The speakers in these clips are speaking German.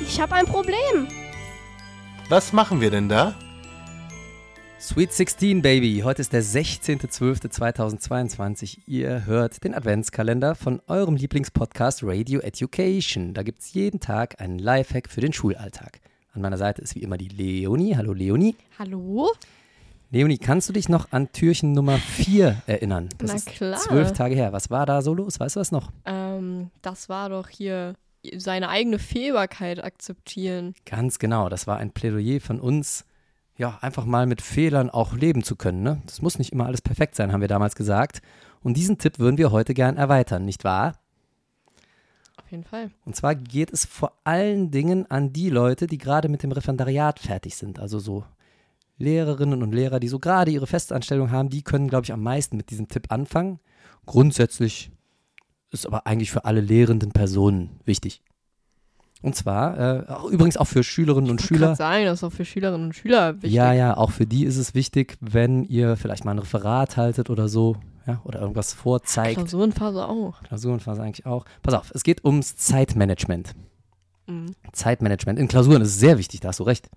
Ich habe ein Problem. Was machen wir denn da? Sweet 16, Baby. Heute ist der 16.12.2022. Ihr hört den Adventskalender von eurem Lieblingspodcast Radio Education. Da gibt es jeden Tag einen Lifehack für den Schulalltag. An meiner Seite ist wie immer die Leonie. Hallo Leonie. Hallo? Leonie, kannst du dich noch an Türchen Nummer 4 erinnern? Das Na ist klar. zwölf Tage her. Was war da so los? Weißt du was noch? Ähm, das war doch hier seine eigene Fehlbarkeit akzeptieren. Ganz genau. Das war ein Plädoyer von uns, ja, einfach mal mit Fehlern auch leben zu können. Ne? Das muss nicht immer alles perfekt sein, haben wir damals gesagt. Und diesen Tipp würden wir heute gern erweitern, nicht wahr? Auf jeden Fall. Und zwar geht es vor allen Dingen an die Leute, die gerade mit dem Referendariat fertig sind. Also so Lehrerinnen und Lehrer, die so gerade ihre Festanstellung haben, die können, glaube ich, am meisten mit diesem Tipp anfangen. Grundsätzlich ist aber eigentlich für alle lehrenden Personen wichtig. Und zwar, äh, auch, übrigens auch für Schülerinnen und Schüler. wollte sagen, das ist auch für Schülerinnen und Schüler wichtig. Ja, ja, auch für die ist es wichtig, wenn ihr vielleicht mal ein Referat haltet oder so, ja, oder irgendwas vorzeigt. Klausurenphase auch. Klausurenphase eigentlich auch. Pass auf, es geht ums Zeitmanagement. Mhm. Zeitmanagement. In Klausuren ist es sehr wichtig, da hast du recht.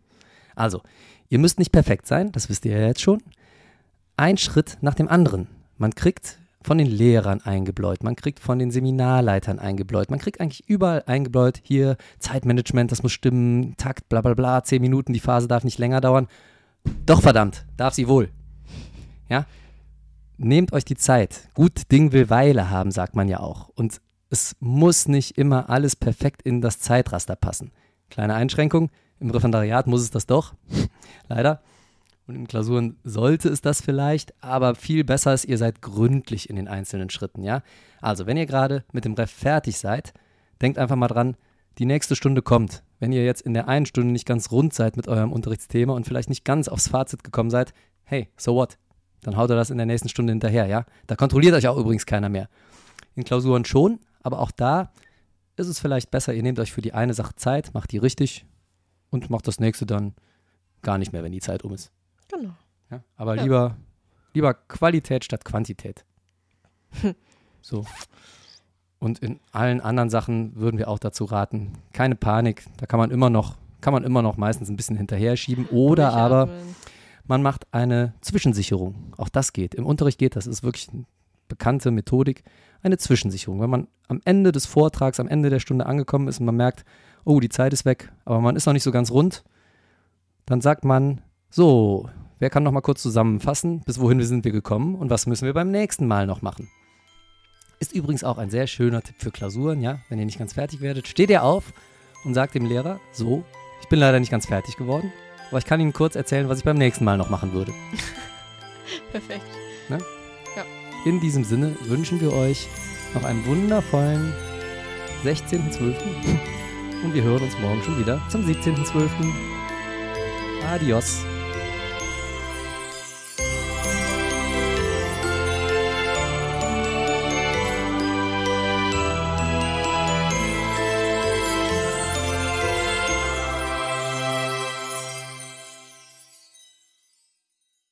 Also, ihr müsst nicht perfekt sein, das wisst ihr ja jetzt schon. Ein Schritt nach dem anderen. Man kriegt von den Lehrern eingebläut, man kriegt von den Seminarleitern eingebläut, man kriegt eigentlich überall eingebläut, hier Zeitmanagement, das muss stimmen, Takt, bla bla bla, zehn Minuten, die Phase darf nicht länger dauern. Doch verdammt, darf sie wohl. Ja? Nehmt euch die Zeit. Gut Ding will Weile haben, sagt man ja auch. Und es muss nicht immer alles perfekt in das Zeitraster passen. Kleine Einschränkung, im Referendariat muss es das doch, leider. Und in Klausuren sollte es das vielleicht, aber viel besser ist, ihr seid gründlich in den einzelnen Schritten, ja? Also, wenn ihr gerade mit dem Ref fertig seid, denkt einfach mal dran, die nächste Stunde kommt. Wenn ihr jetzt in der einen Stunde nicht ganz rund seid mit eurem Unterrichtsthema und vielleicht nicht ganz aufs Fazit gekommen seid, hey, so what? Dann haut ihr das in der nächsten Stunde hinterher, ja? Da kontrolliert euch auch übrigens keiner mehr. In Klausuren schon, aber auch da ist es vielleicht besser, ihr nehmt euch für die eine Sache Zeit, macht die richtig und macht das nächste dann gar nicht mehr, wenn die Zeit um ist. Ja? Aber Ja. lieber, lieber Qualität statt Quantität. so. Und in allen anderen Sachen würden wir auch dazu raten, keine Panik, da kann man immer noch, kann man immer noch meistens ein bisschen hinterher schieben oder aber Durchatmen. man macht eine Zwischensicherung. Auch das geht. Im Unterricht geht das. ist wirklich eine bekannte Methodik. Eine Zwischensicherung. Wenn man am Ende des Vortrags, am Ende der Stunde angekommen ist und man merkt, oh, die Zeit ist weg, aber man ist noch nicht so ganz rund, dann sagt man, so, wer kann noch mal kurz zusammenfassen, bis wohin wir sind wir gekommen und was müssen wir beim nächsten Mal noch machen? Ist übrigens auch ein sehr schöner Tipp für Klausuren, ja. Wenn ihr nicht ganz fertig werdet, steht ihr auf und sagt dem Lehrer, so, ich bin leider nicht ganz fertig geworden, aber ich kann Ihnen kurz erzählen, was ich beim nächsten Mal noch machen würde. Perfekt. In diesem Sinne wünschen wir euch noch einen wundervollen 16.12. und wir hören uns morgen schon wieder zum 17.12. Adios.